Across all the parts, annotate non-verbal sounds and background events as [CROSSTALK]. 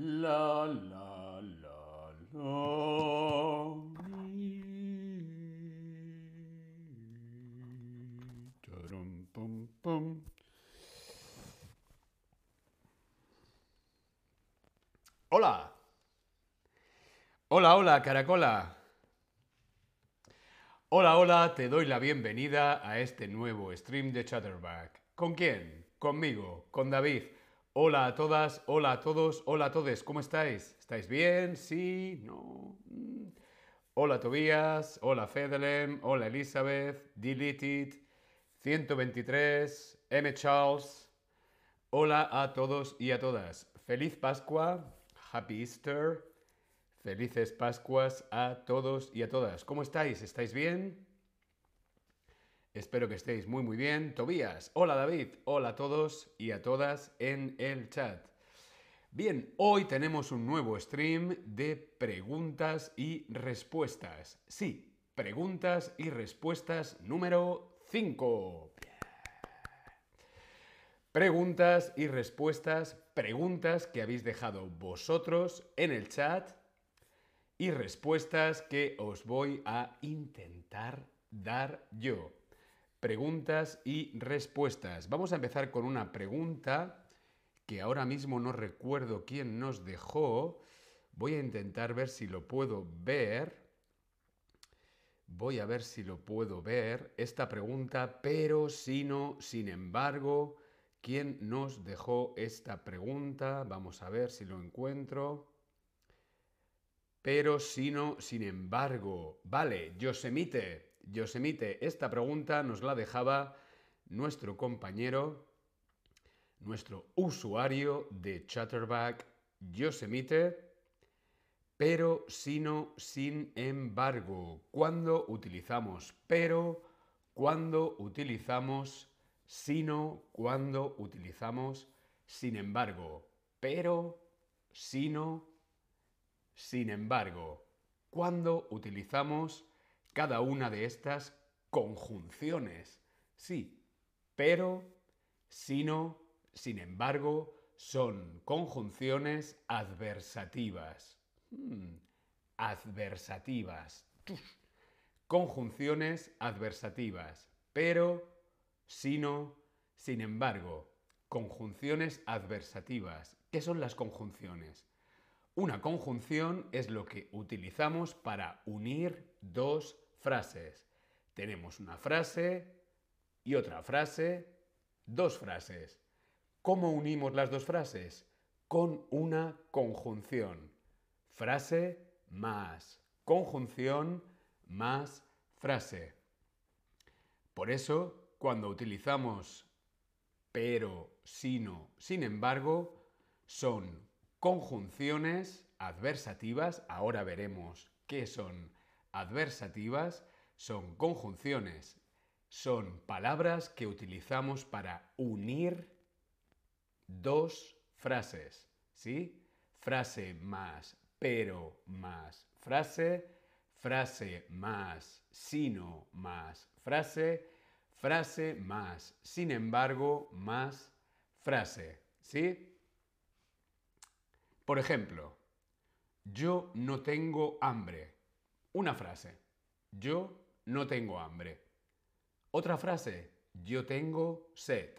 La la la la. Tarum. Hola. Hola, hola, caracola. Hola, hola, te doy la bienvenida a este nuevo stream de Chatterback. ¿Con quién? Conmigo, con David. Hola a todas, hola a todos, hola a todos, ¿cómo estáis? ¿Estáis bien? ¿Sí? ¿No? Mm. Hola Tobías, hola Fedelem, hola Elizabeth, Deleted, 123, M. Charles. Hola a todos y a todas. Feliz Pascua, Happy Easter, felices Pascuas a todos y a todas. ¿Cómo estáis? ¿Estáis bien? Espero que estéis muy muy bien. Tobías, hola David, hola a todos y a todas en el chat. Bien, hoy tenemos un nuevo stream de preguntas y respuestas. Sí, preguntas y respuestas número 5. Preguntas y respuestas, preguntas que habéis dejado vosotros en el chat y respuestas que os voy a intentar dar yo. Preguntas y respuestas. Vamos a empezar con una pregunta que ahora mismo no recuerdo quién nos dejó. Voy a intentar ver si lo puedo ver. Voy a ver si lo puedo ver esta pregunta, pero si no, sin embargo, ¿quién nos dejó esta pregunta? Vamos a ver si lo encuentro. Pero si no, sin embargo, vale, Yosemite, Yosemite, esta pregunta nos la dejaba nuestro compañero, nuestro usuario de Chatterback, Yosemite, pero sino sin embargo. Cuando utilizamos pero, cuando utilizamos sino, cuando utilizamos sin embargo. Pero, sino, sin embargo. Cuando utilizamos cada una de estas conjunciones. Sí, pero, sino, sin embargo, son conjunciones adversativas. Hmm, Adversativas. Conjunciones adversativas. Pero, sino, sin embargo. Conjunciones adversativas. ¿Qué son las conjunciones? Una conjunción es lo que utilizamos para unir dos frases. Tenemos una frase y otra frase, dos frases. ¿Cómo unimos las dos frases? Con una conjunción. Frase más conjunción más frase. Por eso, cuando utilizamos pero, sino, sin embargo, son conjunciones adversativas. Ahora veremos qué son adversativas. Son conjunciones. Son palabras que utilizamos para unir dos frases. ¿Sí? Frase más pero más frase. Frase más sino más frase. Frase más sin embargo más frase. ¿Sí? Por ejemplo, yo no tengo hambre. Una frase. Yo no tengo hambre. Otra frase. Yo tengo sed.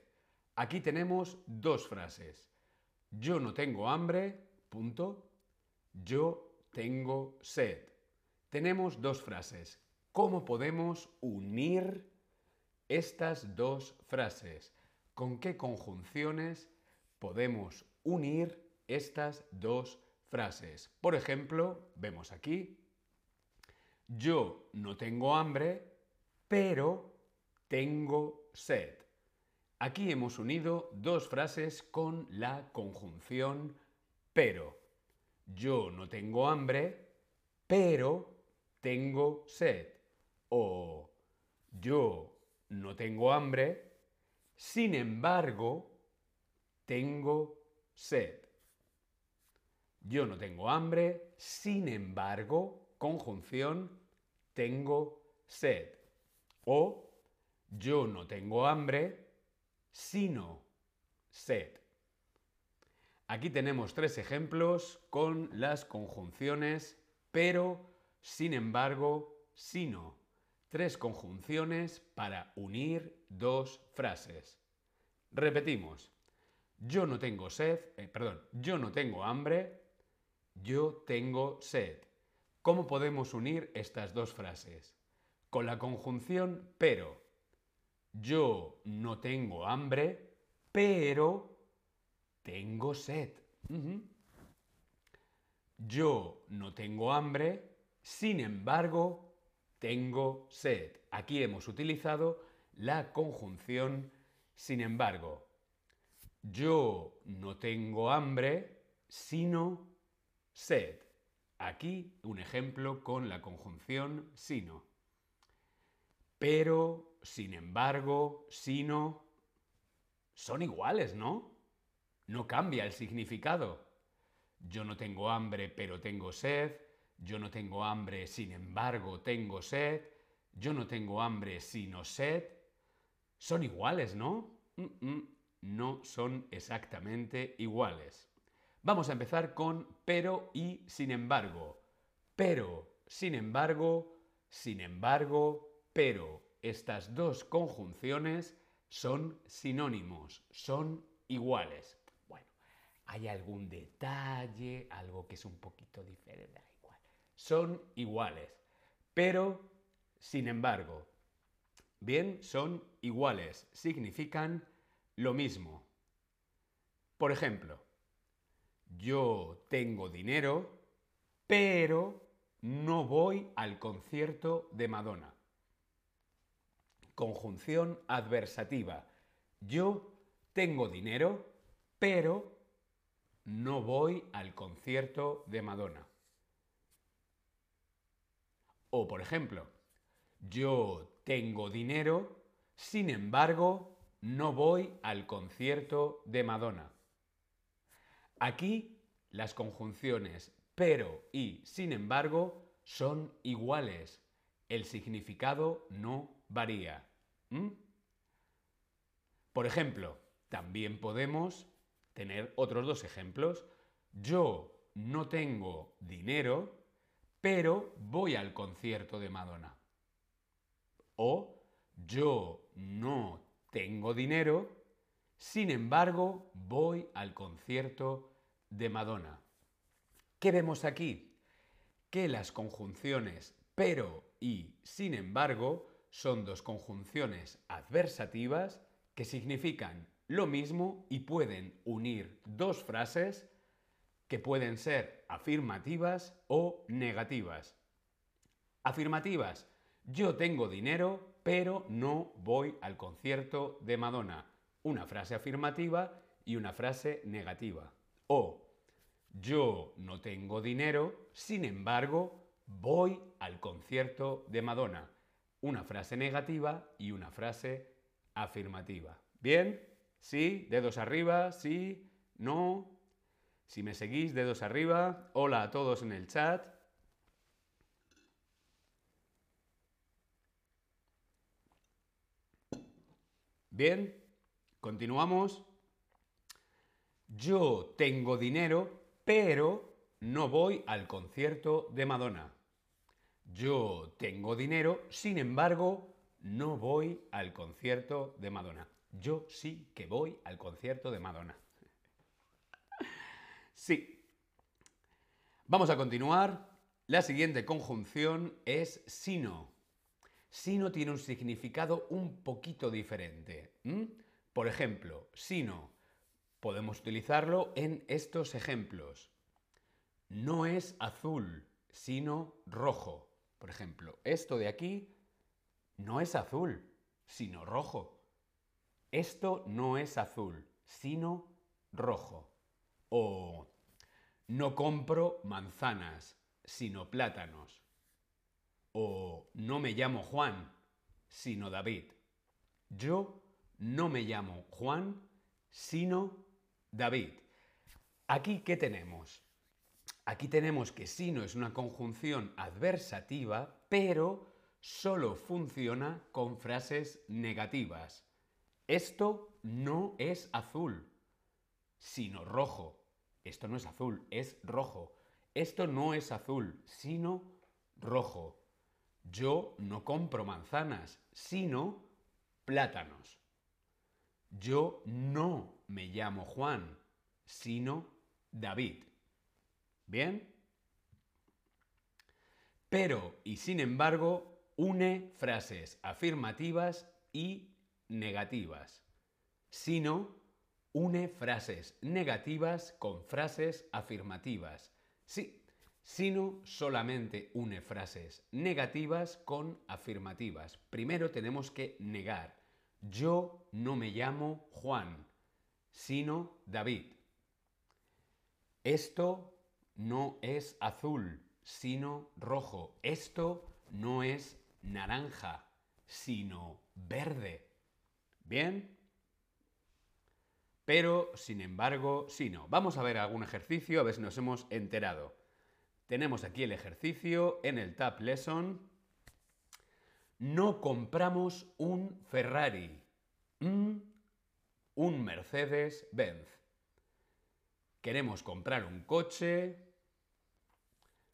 Aquí tenemos dos frases. Yo no tengo hambre. Punto. Yo tengo sed. Tenemos dos frases. ¿Cómo podemos unir estas dos frases? ¿Con qué conjunciones podemos unir estas dos frases? Por ejemplo, vemos aquí, yo no tengo hambre, pero tengo sed. Aquí hemos unido dos frases con la conjunción pero. Yo no tengo hambre, pero tengo sed. O yo no tengo hambre, sin embargo, tengo sed. Yo no tengo hambre, sin embargo, conjunción, tengo sed. O yo no tengo hambre, sino sed. Aquí tenemos tres ejemplos con las conjunciones pero, sin embargo, sino. Tres conjunciones para unir dos frases. Repetimos. Yo no tengo sed, eh, perdón, yo no tengo hambre, yo tengo sed. ¿Cómo podemos unir estas dos frases? Con la conjunción pero. Yo no tengo hambre, pero tengo sed. Yo no tengo hambre, sin embargo, tengo sed. Aquí hemos utilizado la conjunción sin embargo. Yo no tengo hambre, sino sed. Aquí un ejemplo con la conjunción sino. Pero, sin embargo, sino, son iguales, ¿no? No cambia el significado. Yo no tengo hambre, pero tengo sed. Yo no tengo hambre, sin embargo, tengo sed. Yo no tengo hambre, sino sed. Son iguales, ¿no? no son exactamente iguales. Vamos a empezar con pero y sin embargo. Pero, sin embargo, sin embargo, pero. Estas dos conjunciones son sinónimos, son iguales. Bueno, hay algún detalle, algo que es un poquito diferente, igual. Son iguales. Pero, sin embargo, bien, son iguales, significan lo mismo. Por ejemplo, yo tengo dinero, pero no voy al concierto de Madonna. Conjunción adversativa. Yo tengo dinero, pero no voy al concierto de Madonna. O por ejemplo, yo tengo dinero, sin embargo, no voy al concierto de Madonna. Aquí las conjunciones pero y sin embargo son iguales. El significado no varía. Por ejemplo, también podemos tener otros dos ejemplos. Yo no tengo dinero, pero voy al concierto de Madonna. O yo no tengo dinero, sin embargo, voy al concierto de Madonna. ¿Qué vemos aquí? Que las conjunciones pero y sin embargo son dos conjunciones adversativas que significan lo mismo y pueden unir dos frases que pueden ser afirmativas o negativas. Afirmativas. Yo tengo dinero, pero no voy al concierto de Madonna. Una frase afirmativa y una frase negativa. O yo no tengo dinero, sin embargo, voy al concierto de Madonna. Una frase negativa y una frase afirmativa. ¿Bien? ¿Sí? ¿Dedos arriba? ¿Sí? ¿No? Si me seguís, dedos arriba. Hola a todos en el chat. Bien, continuamos. Yo tengo dinero, pero no voy al concierto de Madonna. Yo tengo dinero, sin embargo, no voy al concierto de Madonna. Yo sí que voy al concierto de Madonna. [LAUGHS] Sí. Vamos a continuar. La siguiente conjunción es sino. Sino tiene un significado un poquito diferente. Por ejemplo, sino podemos utilizarlo en estos ejemplos. No es azul, sino rojo. Por ejemplo, esto de aquí no es azul, sino rojo. Esto no es azul, sino rojo. O no compro manzanas, sino plátanos. O no me llamo Juan, sino David. Yo no me llamo Juan, sino David. Aquí, ¿qué tenemos? Aquí tenemos que sino es una conjunción adversativa, pero solo funciona con frases negativas. Esto no es azul, sino rojo. esto no es azul, es rojo. Esto no es azul, sino rojo. Yo no compro manzanas, sino plátanos. Yo no me llamo Juan, sino David. ¿Bien? Pero y sin embargo une frases afirmativas y negativas. Sino une frases negativas con frases afirmativas. Sí, sino solamente une frases negativas con afirmativas. Primero tenemos que negar. Yo no me llamo Juan, sino David. Esto no es azul, sino rojo. Esto no es naranja, sino verde. ¿Bien? Pero, sin embargo, sí no. Vamos a ver algún ejercicio, a ver si nos hemos enterado. Tenemos aquí el ejercicio en el Tab Lesson. No compramos un Ferrari, un Mercedes-Benz. Queremos comprar un coche,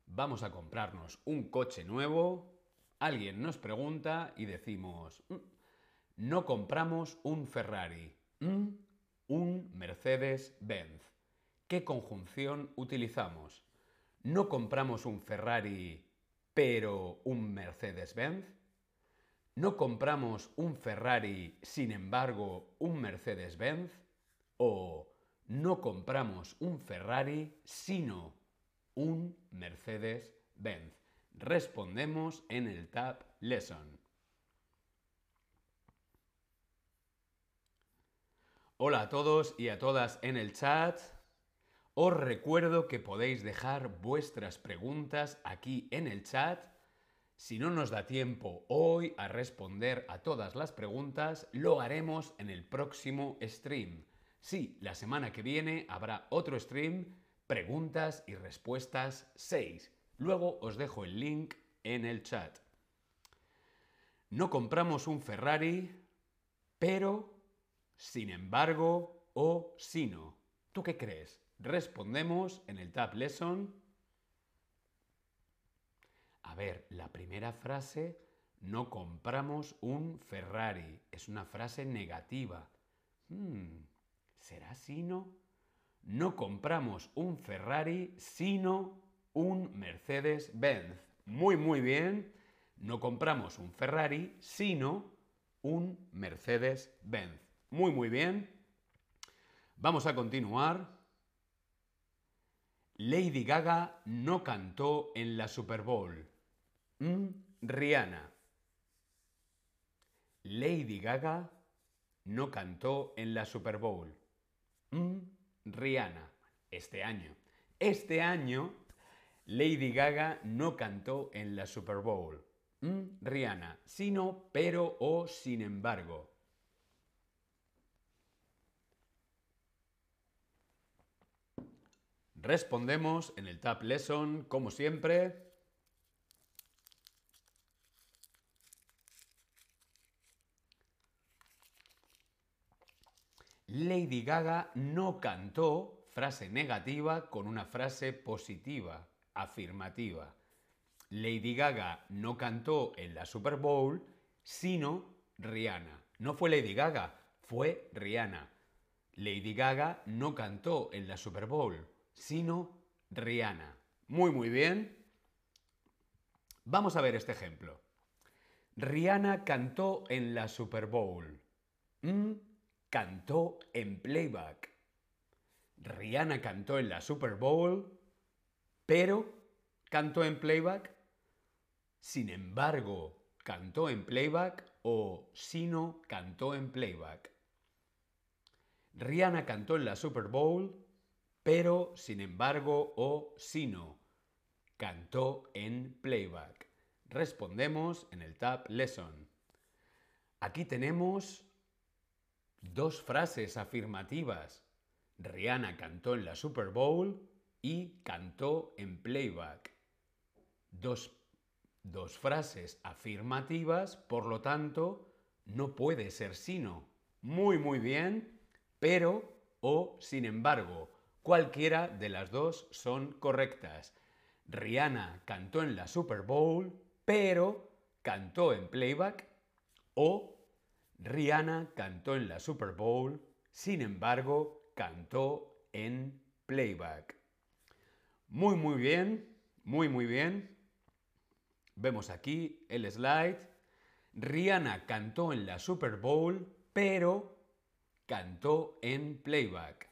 vamos a comprarnos un coche nuevo, alguien nos pregunta y decimos, mm, no compramos un Ferrari, mm, un Mercedes-Benz. ¿Qué conjunción utilizamos? ¿No compramos un Ferrari pero un Mercedes-Benz? ¿No compramos un Ferrari, sin embargo, un Mercedes-Benz? ¿O no compramos un Ferrari, sino un Mercedes-Benz? Respondemos en el Tab Lesson. Hola a todos y a todas en el chat. Os recuerdo que podéis dejar vuestras preguntas aquí en el chat. Si no nos da tiempo hoy a responder a todas las preguntas, lo haremos en el próximo stream. Sí, la semana que viene habrá otro stream, preguntas y respuestas 6. Luego os dejo el link en el chat. No compramos un Ferrari, pero sin embargo o sino. ¿Tú qué crees? Respondemos en el Tab Lesson. A ver, la primera frase, no compramos un Ferrari. Es una frase negativa. Hmm, ¿Será sino? No compramos un Ferrari, sino un Mercedes-Benz. Muy, muy bien. No compramos un Ferrari, sino un Mercedes-Benz. Muy, muy bien. Vamos a continuar. Lady Gaga no cantó en la Super Bowl. Mm, Rihanna. Lady Gaga no cantó en la Super Bowl. Mm, Rihanna. Este año. Este año, Lady Gaga no cantó en la Super Bowl. Mm, Rihanna. Sino, pero o sin embargo. Respondemos en el Tab Lesson, como siempre. Lady Gaga no cantó frase negativa con una frase positiva, afirmativa. Lady Gaga no cantó en la Super Bowl, sino Rihanna. No fue Lady Gaga, fue Rihanna. Lady Gaga no cantó en la Super Bowl, sino Rihanna. Muy, muy bien. Vamos a ver este ejemplo. Rihanna cantó en la Super Bowl. Mm, cantó en playback. Rihanna cantó en la Super Bowl, pero cantó en playback. Sin embargo, cantó en playback o sino cantó en playback. Rihanna cantó en la Super Bowl, pero, sin embargo o sino. Cantó en playback. Respondemos en el Tab Lesson. Aquí tenemos dos frases afirmativas. Rihanna cantó en la Super Bowl y cantó en playback. Dos, dos frases afirmativas, por lo tanto, no puede ser sino. Muy, muy bien, pero o sin embargo Cualquiera de las dos son correctas. Rihanna cantó en la Super Bowl, pero cantó en playback. O Rihanna cantó en la Super Bowl, sin embargo, cantó en playback. Muy, muy bien, muy, muy bien. Vemos aquí el slide. Rihanna cantó en la Super Bowl, pero cantó en playback.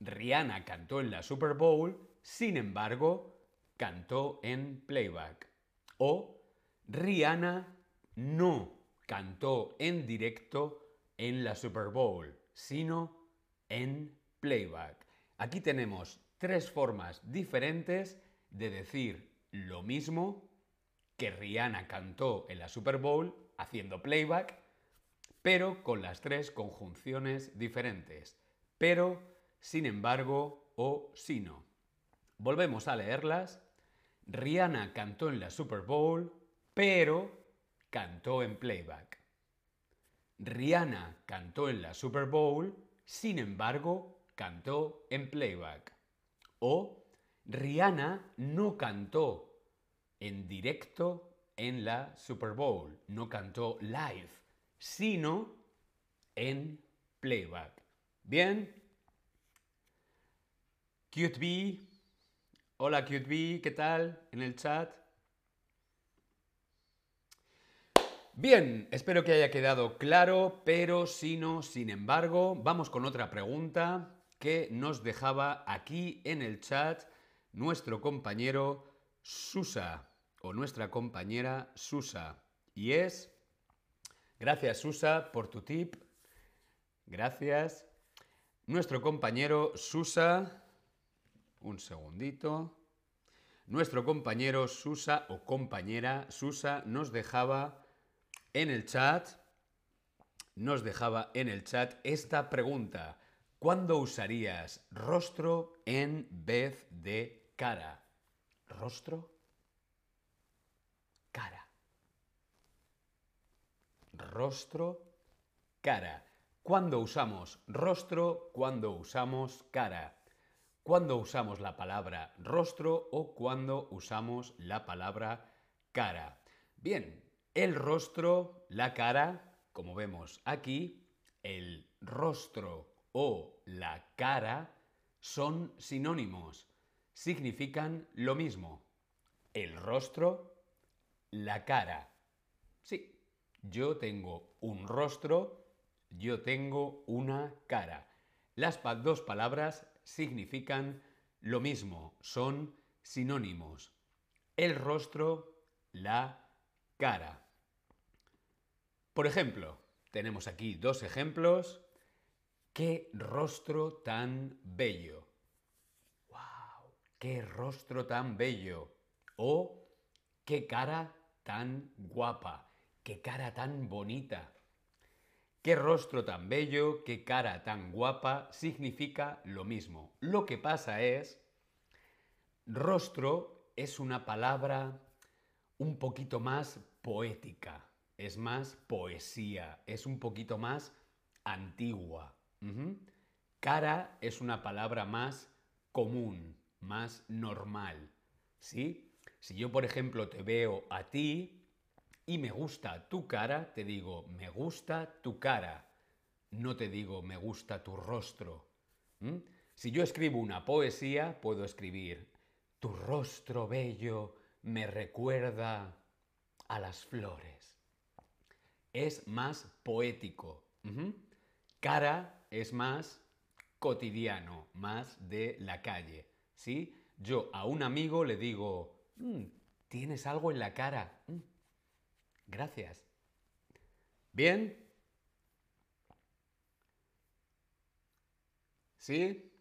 Rihanna cantó en la Super Bowl, sin embargo, cantó en playback. O Rihanna no cantó en directo en la Super Bowl, sino en playback. Aquí tenemos tres formas diferentes de decir lo mismo que Rihanna cantó en la Super Bowl haciendo playback, pero con las tres conjunciones diferentes. Pero, sin embargo o sino. Volvemos a leerlas. Rihanna cantó en la Super Bowl, pero cantó en playback. Rihanna cantó en la Super Bowl, sin embargo, cantó en playback. O Rihanna no cantó en directo en la Super Bowl, no cantó live, sino en playback. Bien. Cute Hola Cute ¿qué tal? En el chat. Bien, espero que haya quedado claro, pero si no, sin embargo, vamos con otra pregunta que nos dejaba aquí en el chat nuestro compañero Susa o nuestra compañera Susa. Y es, gracias Susa por tu tip, gracias. Nuestro compañero Susa, un segundito. Nuestro compañero Susa o compañera Susa nos dejaba en el chat, nos dejaba en el chat esta pregunta. ¿Cuándo usarías rostro en vez de cara? ¿Rostro? Cara. Rostro, cara. ¿Cuándo usamos rostro? ¿Cuándo usamos cara? ¿Cuándo usamos la palabra rostro o cuándo usamos la palabra cara? Bien, el rostro, la cara, como vemos aquí, el rostro o la cara son sinónimos, significan lo mismo. El rostro, la cara. Sí, yo tengo un rostro, yo tengo una cara. Las dos palabras significan lo mismo, son sinónimos. El rostro, la cara. Por ejemplo, tenemos aquí dos ejemplos. ¡Qué rostro tan bello! ¡Wow! ¡Qué rostro tan bello! O ¡qué cara tan guapa! ¡Qué cara tan bonita! Qué rostro tan bello, qué cara tan guapa significa lo mismo. Lo que pasa es, rostro es una palabra un poquito más poética es más poesía, es un poquito más antigua. Cara es una palabra más común, más normal. ¿Sí? Si yo, por ejemplo, te veo a ti y me gusta tu cara, te digo, me gusta tu cara. No te digo, me gusta tu rostro. Si yo escribo una poesía, puedo escribir, tu rostro bello me recuerda a las flores es más poético. Cara es más cotidiano, más de la calle. ¿Sí? Yo a un amigo le digo, mm, tienes algo en la cara. Mm, gracias. ¿Bien? ¿Sí?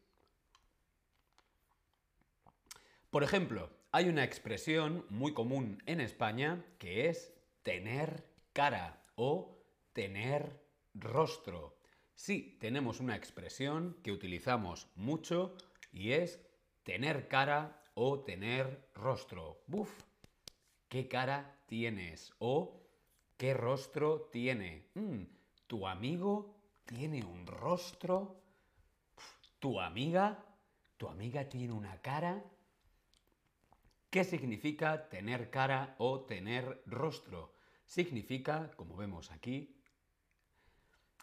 Por ejemplo, hay una expresión muy común en España que es tener cara o tener rostro. Sí, tenemos una expresión que utilizamos mucho y es tener cara o tener rostro. ¡Buf! ¿Qué cara tienes? O ¿qué rostro tiene? Mm, ¿Tu amigo tiene un rostro? ¿Tu amiga? ¿Tu amiga tiene una cara? ¿Qué significa tener cara o tener rostro? Significa, como vemos aquí,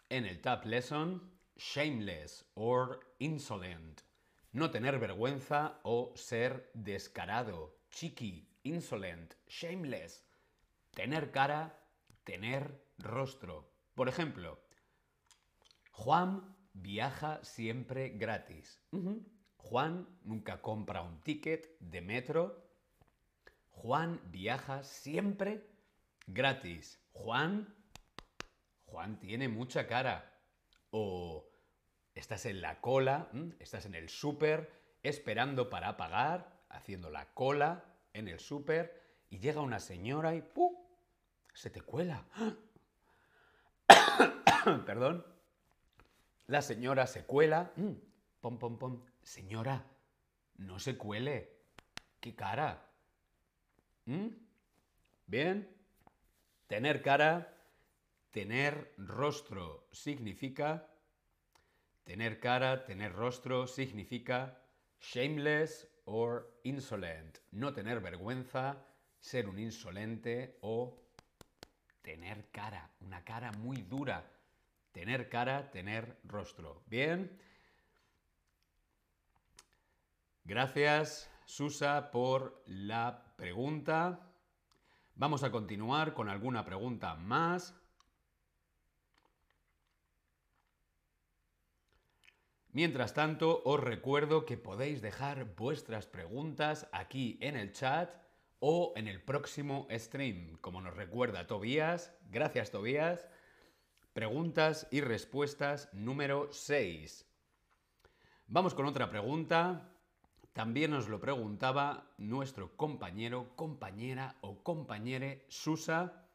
en el Tab Lesson, shameless or insolent. No tener vergüenza o ser descarado, cheeky, insolent, shameless. Tener cara, tener rostro. Por ejemplo, Juan viaja siempre gratis. Juan nunca compra un ticket de metro. Juan viaja siempre gratis. Juan, Juan tiene mucha cara. O estás en la cola, estás en el súper, esperando para pagar, haciendo la cola en el súper, y llega una señora y ¡pum! se te cuela. [COUGHS] Perdón. La señora se cuela. Pom, pom, pom. Señora, no se cuele. ¿Qué cara? ¿Bien? Tener cara, tener rostro significa... Tener cara, tener rostro significa shameless or insolent. No tener vergüenza, ser un insolente o tener cara, una cara muy dura. Tener cara, tener rostro. Bien. Gracias, Susa, por la pregunta. Vamos a continuar con alguna pregunta más. Mientras tanto, os recuerdo que podéis dejar vuestras preguntas aquí en el chat o en el próximo stream. Como nos recuerda Tobías, gracias Tobías, preguntas y respuestas número 6. Vamos con otra pregunta. También nos lo preguntaba nuestro compañero, compañera o compañere Susa.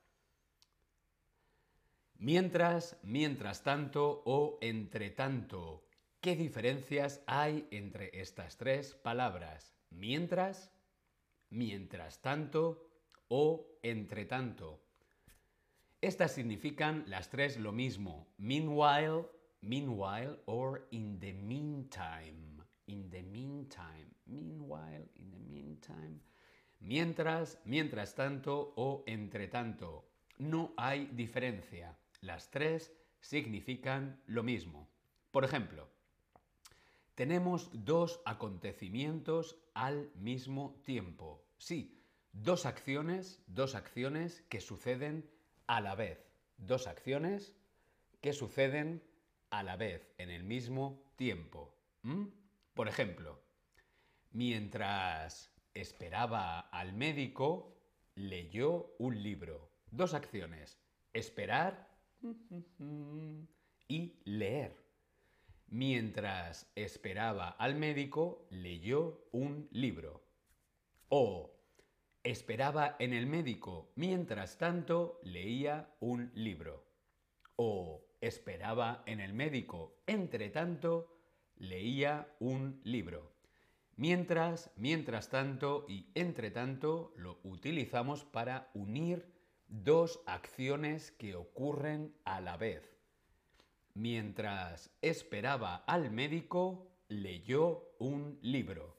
Mientras, mientras tanto o entre tanto, ¿qué diferencias hay entre estas tres palabras? Mientras, mientras tanto o entre tanto. Estas significan las tres lo mismo. Meanwhile, meanwhile or in the meantime. In the meantime. Meanwhile, in the meantime. Mientras, mientras tanto o entre tanto. No hay diferencia. Las tres significan lo mismo. Por ejemplo, tenemos dos acontecimientos al mismo tiempo. Sí, dos acciones, dos acciones que suceden a la vez. Dos acciones que suceden a la vez, en el mismo tiempo. ¿Mm? Por ejemplo, mientras esperaba al médico, leyó un libro. Dos acciones, esperar y leer. Mientras esperaba al médico, leyó un libro. O esperaba en el médico, mientras tanto leía un libro. O esperaba en el médico, entre tanto leía un libro. Mientras, mientras tanto y entre tanto lo utilizamos para unir dos acciones que ocurren a la vez. Mientras esperaba al médico, leyó un libro.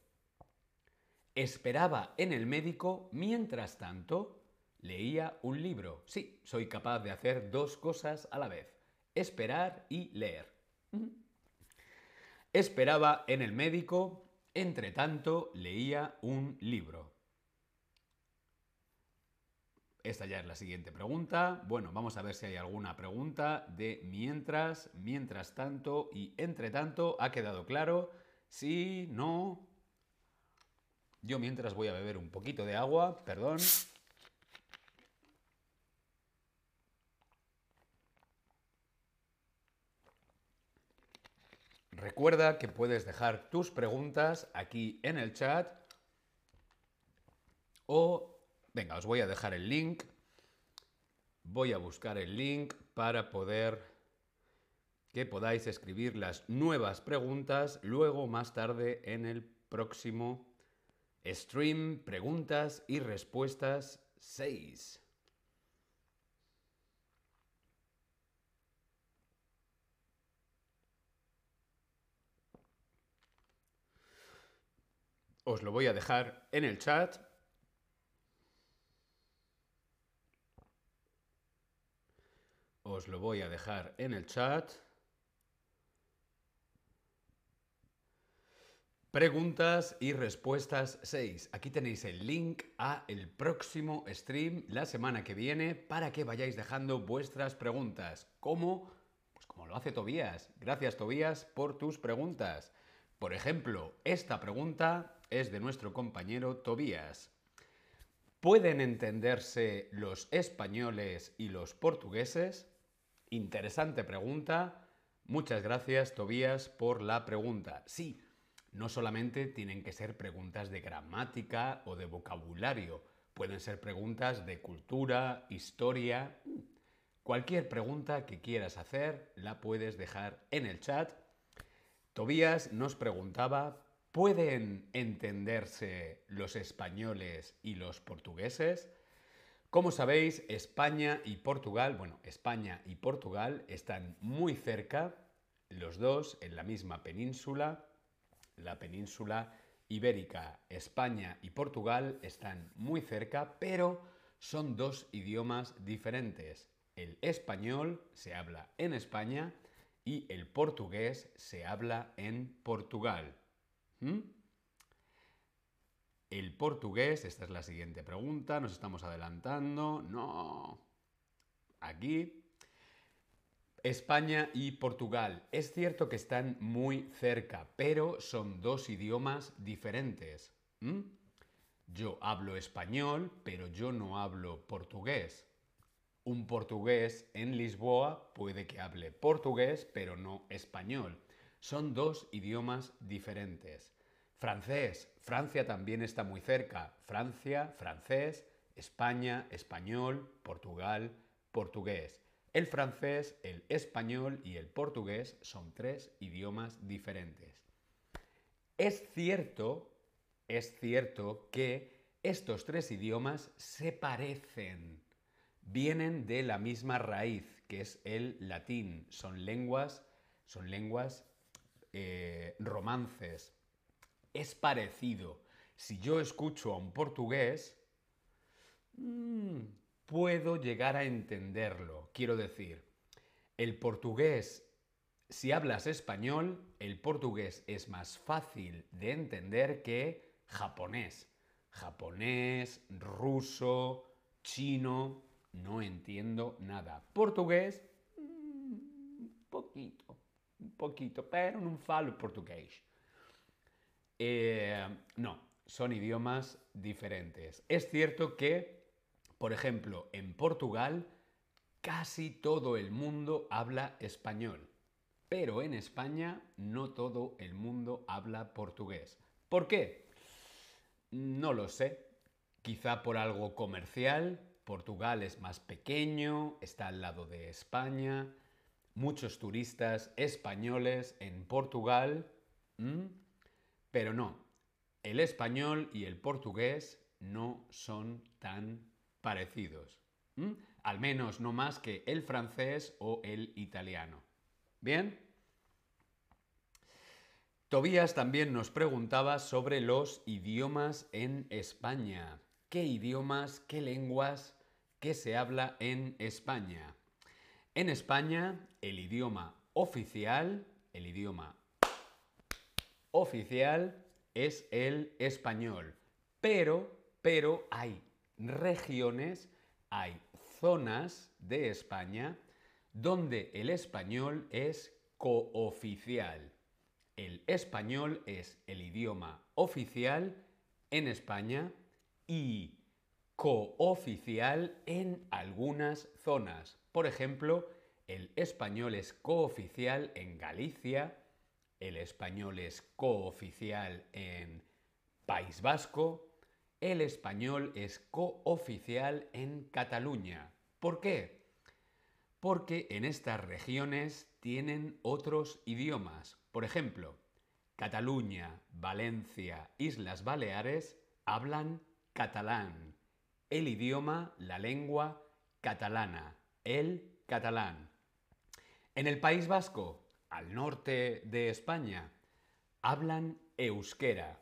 Esperaba en el médico, mientras tanto, leía un libro. Sí, soy capaz de hacer dos cosas a la vez. Esperar y leer. Esperaba en el médico, entre tanto, leía un libro. Esta ya es la siguiente pregunta. Bueno, vamos a ver si hay alguna pregunta de mientras, mientras tanto y entre tanto. ¿Ha quedado claro? Sí, no. Yo mientras voy a beber un poquito de agua, perdón. Recuerda que puedes dejar tus preguntas aquí en el chat o Venga, os voy a dejar el link. Voy a buscar el link para poder que podáis escribir las nuevas preguntas luego más tarde en el próximo stream preguntas y respuestas 6. Os lo voy a dejar en el chat. Os lo voy a dejar en el chat. Preguntas y respuestas 6. Aquí tenéis el link a el próximo stream la semana que viene para que vayáis dejando vuestras preguntas. ¿Cómo? Pues como lo hace Tobías. Gracias Tobías por tus preguntas. Por ejemplo, esta pregunta es de nuestro compañero Tobías. ¿Pueden entenderse los españoles y los portugueses? Interesante pregunta. Muchas gracias, Tobías, por la pregunta. Sí, no solamente tienen que ser preguntas de gramática o de vocabulario, pueden ser preguntas de cultura, historia. Cualquier pregunta que quieras hacer la puedes dejar en el chat. Tobías nos preguntaba, ¿pueden entenderse los españoles y los portugueses? Como sabéis, España y Portugal, bueno, España y Portugal están muy cerca, los dos en la misma península, la península ibérica. España y Portugal están muy cerca, pero son dos idiomas diferentes. El español se habla en España y el portugués se habla en Portugal. ¿Mm? El portugués, esta es la siguiente pregunta, nos estamos adelantando. No. Aquí. España y Portugal. Es cierto que están muy cerca, pero son dos idiomas diferentes. Yo hablo español, pero yo no hablo portugués. Un portugués en Lisboa puede que hable portugués, pero no español. Son dos idiomas diferentes. Francés. Francia también está muy cerca. Francia, francés, España, español, Portugal, portugués. El francés, el español y el portugués son tres idiomas diferentes. Es cierto, es cierto que estos tres idiomas se parecen. Vienen de la misma raíz, que es el latín. Son lenguas, son lenguas eh, romances, es parecido. Si yo escucho a un portugués, mm, puedo llegar a entenderlo. Quiero decir, el portugués, si hablas español, el portugués es más fácil de entender que japonés. Japonés, ruso, chino, no entiendo nada. Portugués, un mm, poquito, un poquito, pero no falo portugués. Eh, no, son idiomas diferentes. Es cierto que, por ejemplo, en Portugal casi todo el mundo habla español, pero en España no todo el mundo habla portugués. ¿Por qué? No lo sé. Quizá por algo comercial. Portugal es más pequeño, está al lado de España. Muchos turistas españoles en Portugal. Pero no, el español y el portugués no son tan parecidos. Al menos no más que el francés o el italiano. ¿Bien? Tobías también nos preguntaba sobre los idiomas en España. ¿Qué idiomas, qué lenguas, qué se habla en España? En España, el idioma oficial, el idioma oficial es el español. Pero, pero hay regiones, hay zonas de España donde el español es cooficial. El español es el idioma oficial en España y cooficial en algunas zonas. Por ejemplo, el español es cooficial en Galicia, el español es cooficial en País Vasco, el español es cooficial en Cataluña. ¿Por qué? Porque en estas regiones tienen otros idiomas. Por ejemplo, Cataluña, Valencia, Islas Baleares hablan catalán. El idioma, la lengua catalana, el catalán. En el País Vasco al norte de España hablan euskera.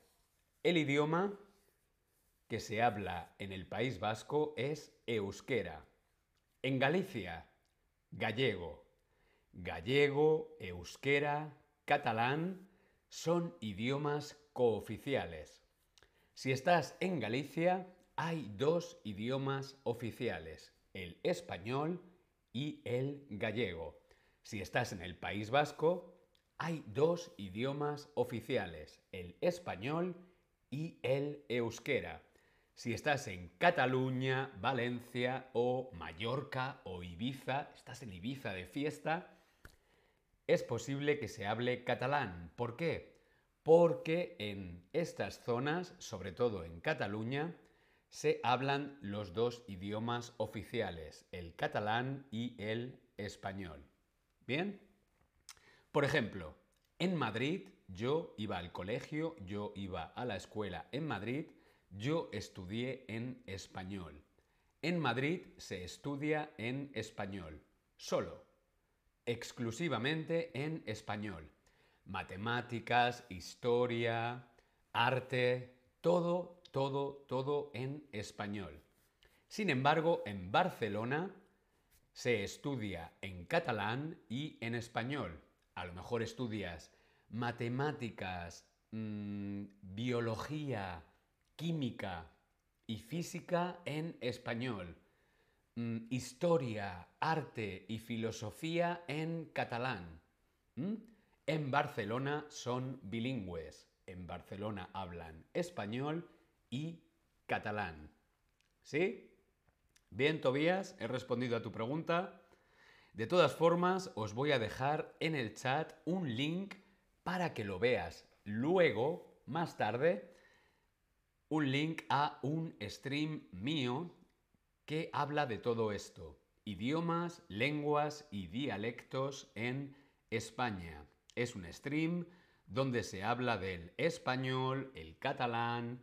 El idioma que se habla en el País Vasco es euskera. En Galicia, gallego. Gallego, euskera, catalán son idiomas cooficiales. Si estás en Galicia, hay dos idiomas oficiales, el español y el gallego. Si estás en el País Vasco, hay dos idiomas oficiales, el español y el euskera. Si estás en Cataluña, Valencia o Mallorca o Ibiza, estás en Ibiza de fiesta, es posible que se hable catalán. ¿Por qué? Porque en estas zonas, sobre todo en Cataluña, se hablan los dos idiomas oficiales, el catalán y el español. ¿Bien? Por ejemplo, en Madrid yo iba al colegio, yo iba a la escuela en Madrid, yo estudié en español. En Madrid se estudia en español, solo, exclusivamente en español. Matemáticas, historia, arte, todo, todo, todo en español. Sin embargo, en Barcelona se estudia en catalán y en español. A lo mejor estudias matemáticas, mm, biología, química y física en español. Mm, historia, arte y filosofía en catalán. En Barcelona son bilingües. En Barcelona hablan español y catalán. ¿Sí? Bien, Tobías, he respondido a tu pregunta. De todas formas, os voy a dejar en el chat un link para que lo veas luego, más tarde, un link a un stream mío que habla de todo esto. Idiomas, lenguas y dialectos en España. Es un stream donde se habla del español, el catalán,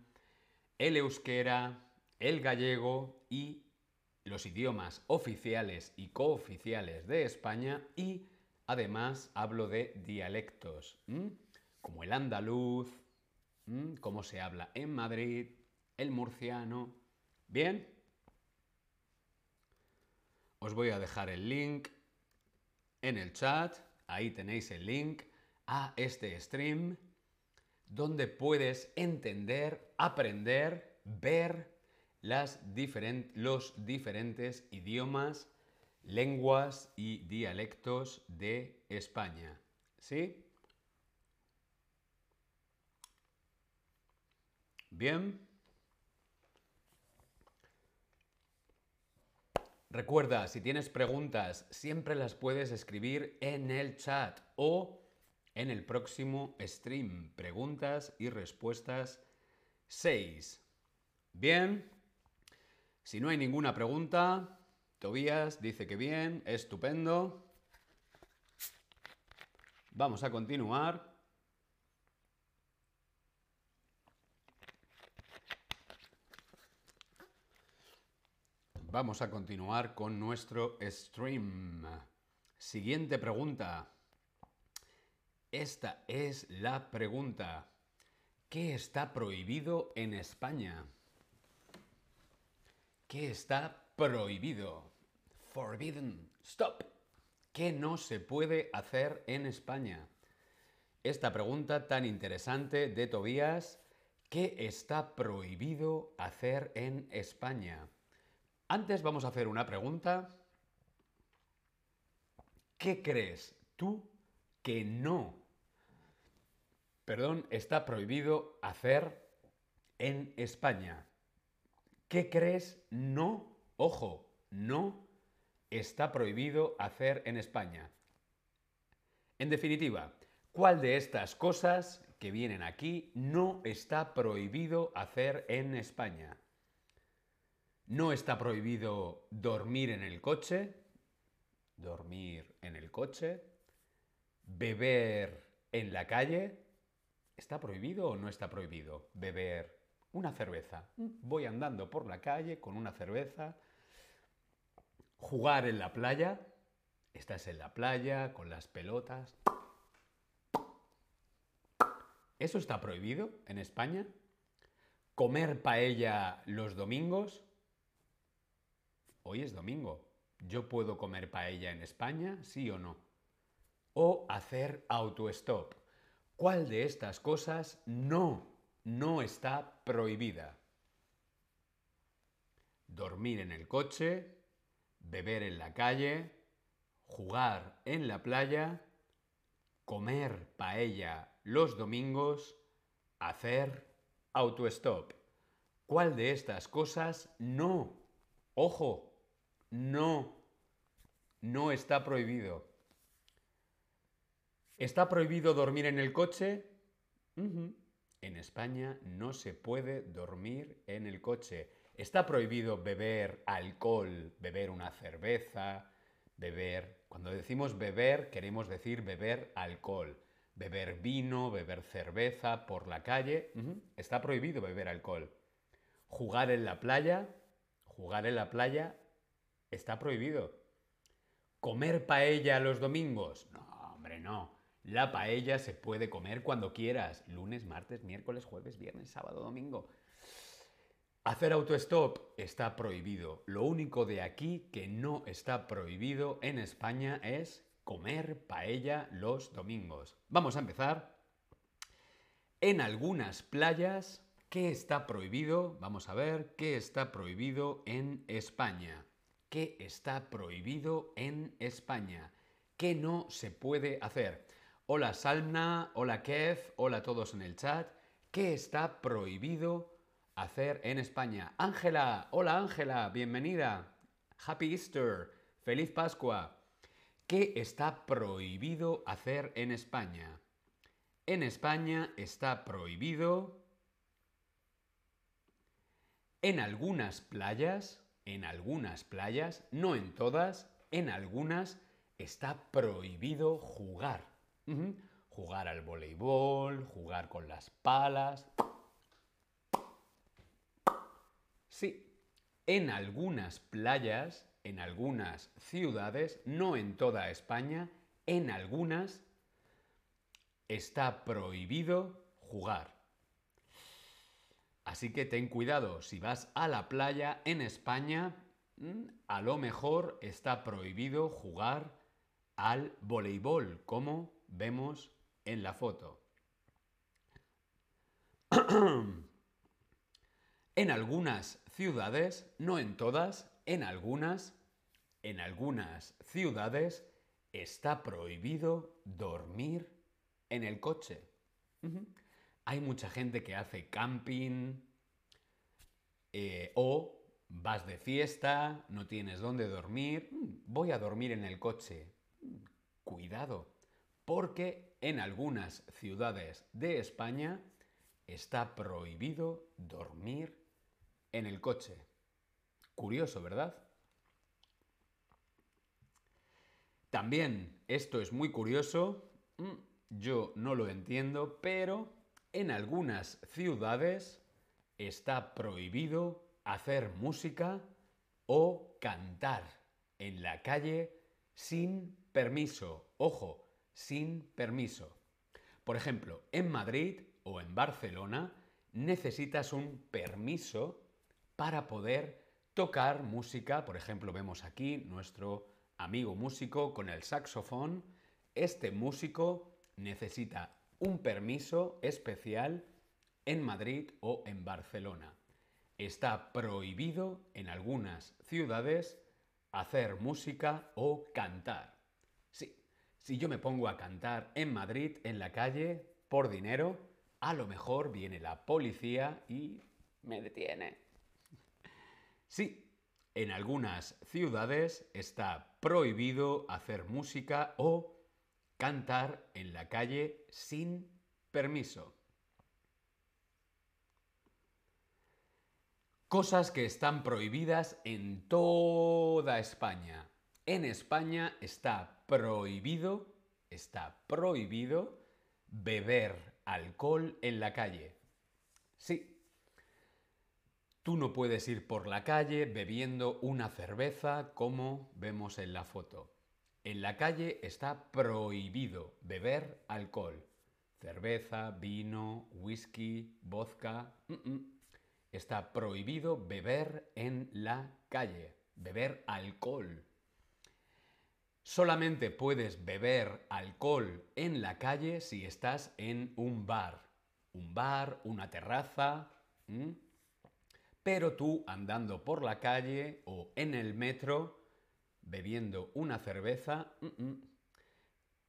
el euskera, el gallego y los idiomas oficiales y cooficiales de España y además hablo de dialectos, como el andaluz, como se habla en Madrid, el murciano. Bien, os voy a dejar el link en el chat, ahí tenéis el link a este stream donde puedes entender, aprender, ver los diferentes idiomas, lenguas y dialectos de España. ¿Sí? Bien. Recuerda, si tienes preguntas, siempre las puedes escribir en el chat o en el próximo stream. Preguntas y respuestas 6. Bien. Si no hay ninguna pregunta, Tobías dice que bien, estupendo. Vamos a continuar. Vamos a continuar con nuestro stream. Siguiente pregunta. Esta es la pregunta. ¿Qué está prohibido en España? ¿Qué está prohibido? Forbidden. Stop. ¿Qué no se puede hacer en España? Esta pregunta tan interesante de Tobías. ¿Qué está prohibido hacer en España? Antes vamos a hacer una pregunta. ¿Qué crees tú que no, perdón, está prohibido hacer en España? ¿Qué crees no, ojo, no está prohibido hacer en España? En definitiva, ¿cuál de estas cosas que vienen aquí no está prohibido hacer en España? No está prohibido dormir en el coche, dormir en el coche, beber en la calle. ¿Está prohibido o no está prohibido beber una cerveza. Mm. Voy andando por la calle con una cerveza. Jugar en la playa. Estás en la playa con las pelotas. ¿Eso está prohibido en España? ¿Comer paella los domingos? Hoy es domingo. ¿Yo puedo comer paella en España? ¿Sí o no? O hacer autostop. ¿Cuál de estas cosas no, no está prohibida? Dormir en el coche, beber en la calle, jugar en la playa, comer paella los domingos, hacer autostop. ¿Cuál de estas cosas no? Ojo, no, no está prohibido. ¿Está prohibido dormir en el coche? En España no se puede dormir en el coche. Está prohibido beber alcohol, beber una cerveza, beber... Cuando decimos beber, queremos decir beber alcohol. Beber vino, beber cerveza por la calle. Está prohibido beber alcohol. Jugar en la playa. Jugar en la playa está prohibido. ¿Comer paella los domingos? No, hombre, no. La paella se puede comer cuando quieras. Lunes, martes, miércoles, jueves, viernes, sábado, domingo. Hacer autostop está prohibido. Lo único de aquí que no está prohibido en España es comer paella los domingos. Vamos a empezar. En algunas playas, ¿qué está prohibido? Vamos a ver, ¿qué está prohibido en España? ¿Qué está prohibido en España? ¿Qué no se puede hacer? Hola Salna, hola Kev, hola a todos en el chat. ¿Qué está prohibido hacer en España. Ángela, hola Ángela, bienvenida. Happy Easter, feliz Pascua. ¿Qué está prohibido hacer en España? En España está prohibido en algunas playas, en algunas playas, no en todas, en algunas está prohibido jugar. Jugar al voleibol, jugar con las palas, Sí, en algunas playas, en algunas ciudades, no en toda España, en algunas está prohibido jugar. Así que ten cuidado, si vas a la playa en España, mm, a lo mejor está prohibido jugar al voleibol, como vemos en la foto. [CLEARS THROAT] en algunas ciudades, no en todas, en algunas, en algunas ciudades está prohibido dormir en el coche. Hay mucha gente que hace camping eh, o vas de fiesta, no tienes dónde dormir, mm, voy a dormir en el coche. Mm, cuidado, porque en algunas ciudades de España está prohibido dormir en el coche. Curioso, ¿verdad? También, esto es muy curioso, mm, yo no lo entiendo, pero en algunas ciudades está prohibido hacer música o cantar en la calle sin permiso. Ojo, sin permiso. Por ejemplo, en Madrid o en Barcelona necesitas un permiso para poder tocar música. Por ejemplo, vemos aquí nuestro amigo músico con el saxofón. Este músico necesita un permiso especial en Madrid o en Barcelona. Está prohibido en algunas ciudades hacer música o cantar. Si yo me pongo a cantar en Madrid, en la calle, por dinero, a lo mejor viene la policía y me detiene. Sí, en algunas ciudades está prohibido hacer música o cantar en la calle sin permiso. Cosas que están prohibidas en toda España. En España está prohibido, está prohibido beber alcohol en la calle. Sí, Tú no puedes ir por la calle bebiendo una cerveza como vemos en la foto. En la calle está prohibido beber alcohol. Cerveza, vino, whisky, vodka. está prohibido beber en la calle, beber alcohol. Solamente puedes beber alcohol en la calle si estás en un bar. Un bar, una terraza. Pero tú andando por la calle o en el metro, bebiendo una cerveza,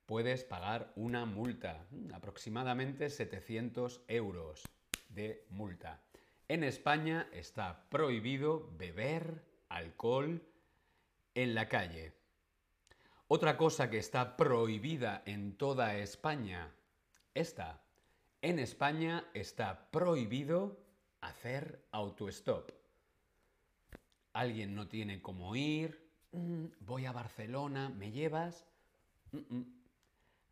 puedes pagar una multa, aproximadamente 700 euros de multa. En España está prohibido beber alcohol en la calle. Otra cosa que está prohibida en toda España, esta. En España está prohibido hacer autostop. Alguien no tiene cómo ir, mm, voy a Barcelona, ¿me llevas?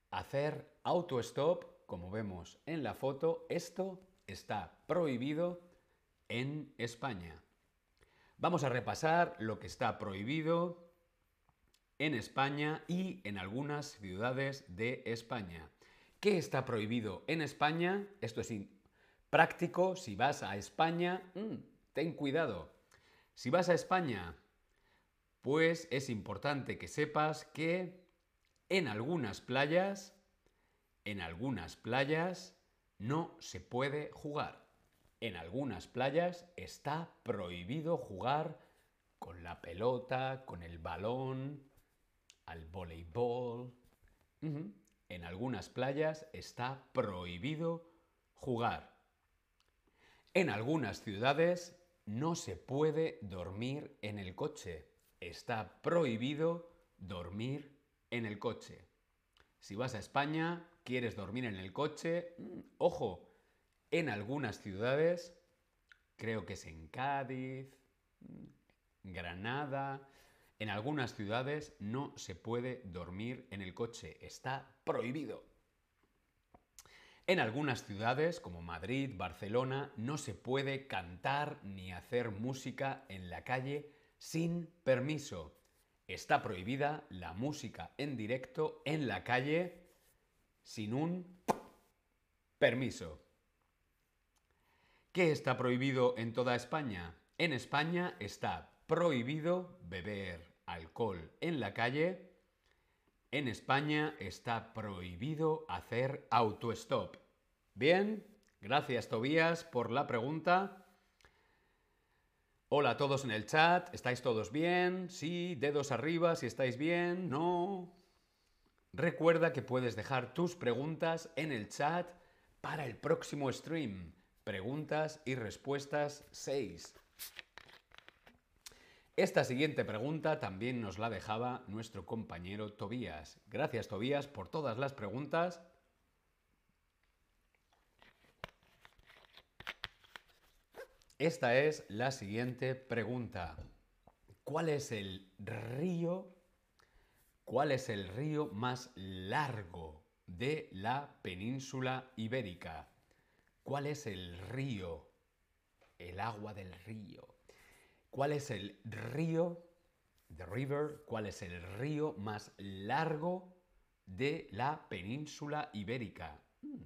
Hacer autostop, como vemos en la foto, esto está prohibido en España. Vamos a repasar lo que está prohibido en España y en algunas ciudades de España. ¿Qué está prohibido en España? Esto es práctico. Si vas a España, mm, ten cuidado. Si vas a España, pues es importante que sepas que en algunas playas, en algunas playas, no se puede jugar. En algunas playas está prohibido jugar con la pelota, con el balón, al voleibol. En algunas playas está prohibido jugar. En algunas ciudades no se puede dormir en el coche. Está prohibido dormir en el coche. Si vas a España, quieres dormir en el coche, mm, ojo, en algunas ciudades, creo que es en Cádiz, mm, Granada, en algunas ciudades no se puede dormir en el coche, está prohibido. En algunas ciudades, como Madrid, Barcelona, no se puede cantar ni hacer música en la calle sin permiso. Está prohibida la música en directo en la calle sin un permiso. ¿Qué está prohibido en toda España? En España está prohibido beber alcohol en la calle. En España está prohibido hacer autostop. Bien, gracias Tobías por la pregunta. Hola a todos en el chat, ¿estáis todos bien? Sí, dedos arriba si estáis bien, no. Recuerda que puedes dejar tus preguntas en el chat para el próximo stream. Preguntas y respuestas 6. Esta siguiente pregunta también nos la dejaba nuestro compañero Tobías. Gracias Tobías por todas las preguntas. Esta es la siguiente pregunta. ¿Cuál es el río ¿Cuál es el río más largo de la península ibérica? ¿Cuál es el río? El agua del río. ¿Cuál es el río? The river. ¿Cuál es el río más largo de la península ibérica? Hmm,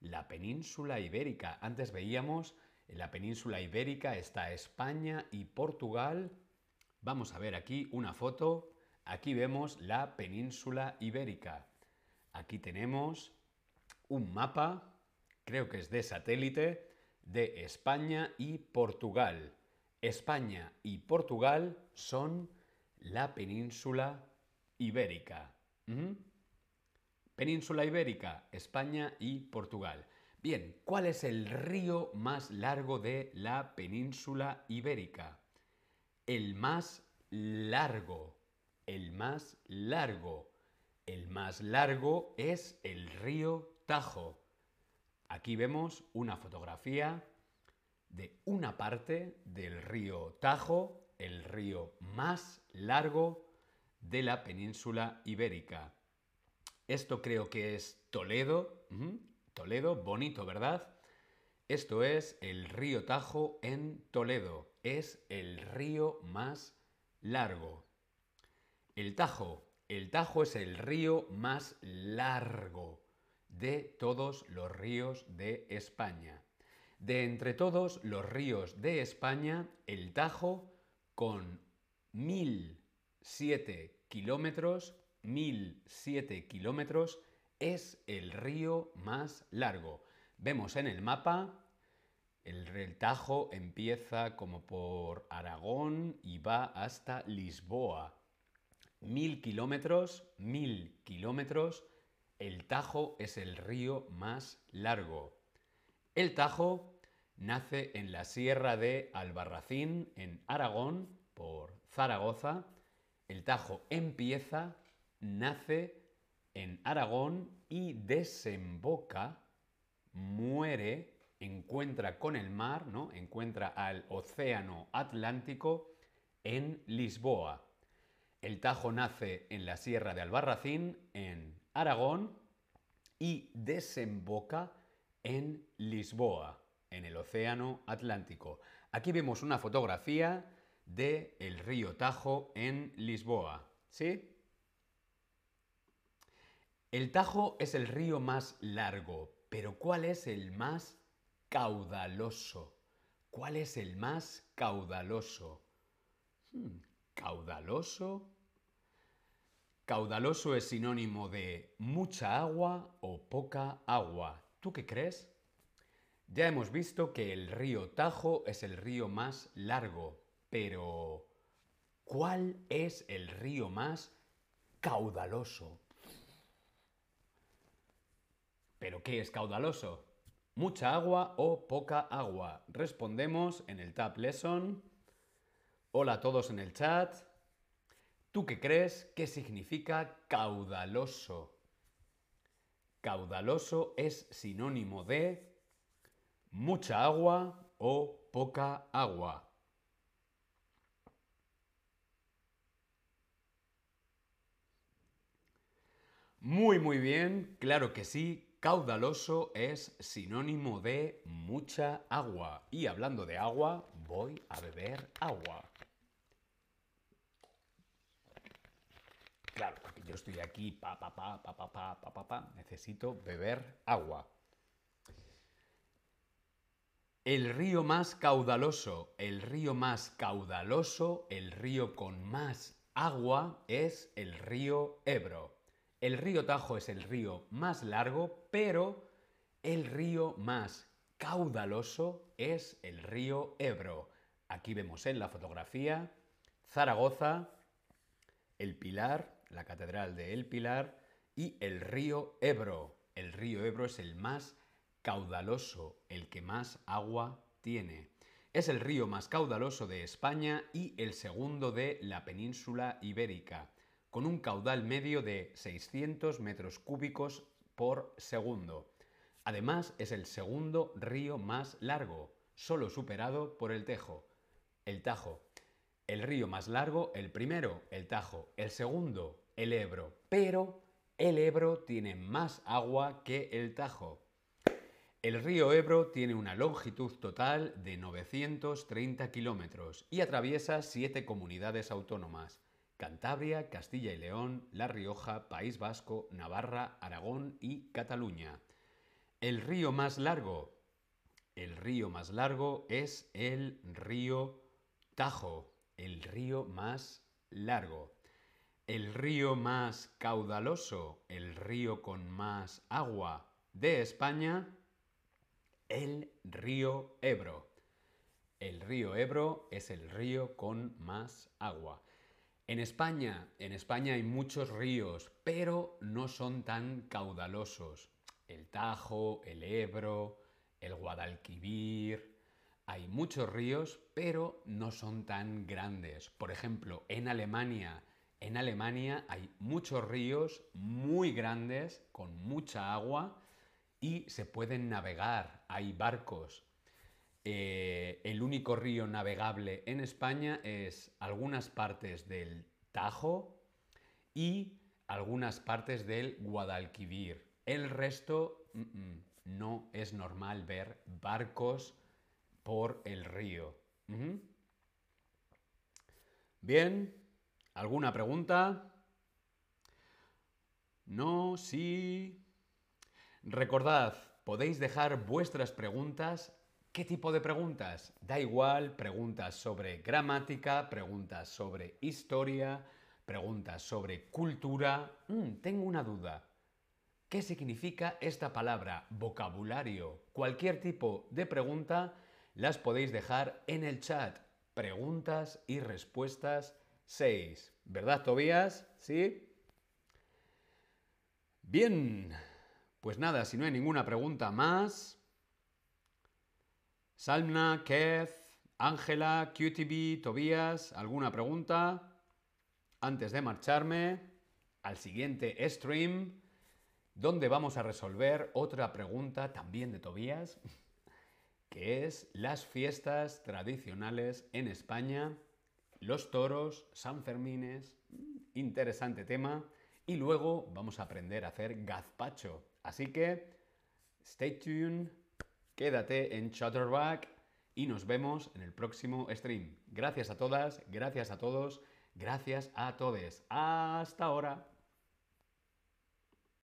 la península ibérica. Antes veíamos en la península ibérica está España y Portugal. Vamos a ver aquí una foto Aquí vemos la península ibérica. Aquí tenemos un mapa, creo que es de satélite, de España y Portugal. España y Portugal son la península ibérica. Península ibérica, España y Portugal. Bien, ¿cuál es el río más largo de la península ibérica? El más largo el más largo. El más largo es el río Tajo. Aquí vemos una fotografía de una parte del río Tajo, el río más largo de la península ibérica. Esto creo que es Toledo. Toledo, bonito, ¿verdad? Esto es el río Tajo en Toledo. Es el río más largo. El Tajo. El Tajo es el río más largo de todos los ríos de España. De entre todos los ríos de España, el Tajo, con 1007 kilómetros, 1007 kilómetros, es el río más largo. Vemos en el mapa, el, Tajo empieza como por Aragón y va hasta Lisboa. Mil kilómetros, mil kilómetros, el Tajo es el río más largo. El Tajo nace en la sierra de Albarracín, en Aragón, por Zaragoza. El Tajo empieza, nace en Aragón y desemboca, muere, encuentra con el mar, ¿no? encuentra al océano Atlántico en Lisboa. El Tajo nace en la sierra de Albarracín, en Aragón, y desemboca en Lisboa, en el océano Atlántico. Aquí vemos una fotografía del el río Tajo en Lisboa. ¿Sí? El Tajo es el río más largo, pero ¿cuál es el más caudaloso? ¿Cuál es el más caudaloso? Hmm, ¿Caudaloso? Caudaloso es sinónimo de mucha agua o poca agua. ¿Tú qué crees? Ya hemos visto que el río Tajo es el río más largo, pero ¿cuál es el río más caudaloso? ¿Pero qué es caudaloso? ¿Mucha agua o poca agua? Respondemos en el Tab Lesson. Hola a todos en el chat. ¿Tú qué crees que significa caudaloso? Caudaloso es sinónimo de mucha agua o poca agua. Muy, muy bien, claro que sí, Caudaloso es sinónimo de mucha agua. Y hablando de agua, voy a beber agua. Claro, porque yo estoy aquí, pa. Necesito beber agua. El río más caudaloso, el río más caudaloso, el río con más agua es el río Ebro. El río Tajo es el río más largo, pero el río más caudaloso es el río Ebro. Aquí vemos en la fotografía Zaragoza, el Pilar, la Catedral de El Pilar y el río Ebro. El río Ebro es el más caudaloso, el que más agua tiene. Es el río más caudaloso de España y el segundo de la península ibérica con un caudal medio de 600 metros cúbicos por segundo. Además, es el segundo río más largo, solo superado por el Tejo, el Tajo. El río más largo, el primero, el Tajo. El segundo, el Ebro. Pero el Ebro tiene más agua que el Tajo. El río Ebro tiene una longitud total de 930 kilómetros y atraviesa siete comunidades autónomas. Cantabria, Castilla y León, La Rioja, País Vasco, Navarra, Aragón y Cataluña. El río más largo. El río más largo es el río Tajo, el río más largo. El río más caudaloso, el río con más agua de España, el río Ebro. El río Ebro es el río con más agua. En España, en España hay muchos ríos, pero no son tan caudalosos. El Tajo, el Ebro, el Guadalquivir. Hay muchos ríos, pero no son tan grandes. Por ejemplo, en Alemania, en Alemania hay muchos ríos muy grandes con mucha agua y se pueden navegar. Hay barcos eh, el único río navegable en España es algunas partes del Tajo y algunas partes del Guadalquivir. El resto no es normal ver barcos por el río. Bien, ¿alguna pregunta? No, sí. Recordad, podéis dejar vuestras preguntas ¿Qué tipo de preguntas? Da igual, preguntas sobre gramática, preguntas sobre historia, preguntas sobre cultura. Mm, tengo una duda. ¿Qué significa esta palabra? Vocabulario. Cualquier tipo de pregunta las podéis dejar en el chat. Preguntas y respuestas 6. ¿Verdad, Tobías? ¿Sí? Bien. Pues nada, si no hay ninguna pregunta más. Salma, Keith, Ángela, QTB, Tobías, ¿alguna pregunta? Antes de marcharme al siguiente stream donde vamos a resolver otra pregunta también de Tobías, que es las fiestas tradicionales en España, los toros, San Fermines, interesante tema, y luego vamos a aprender a hacer gazpacho. Así que, stay tuned, quédate en Shutterback y nos vemos en el próximo stream. Gracias a todas, gracias a todos, gracias a todos. Hasta ahora.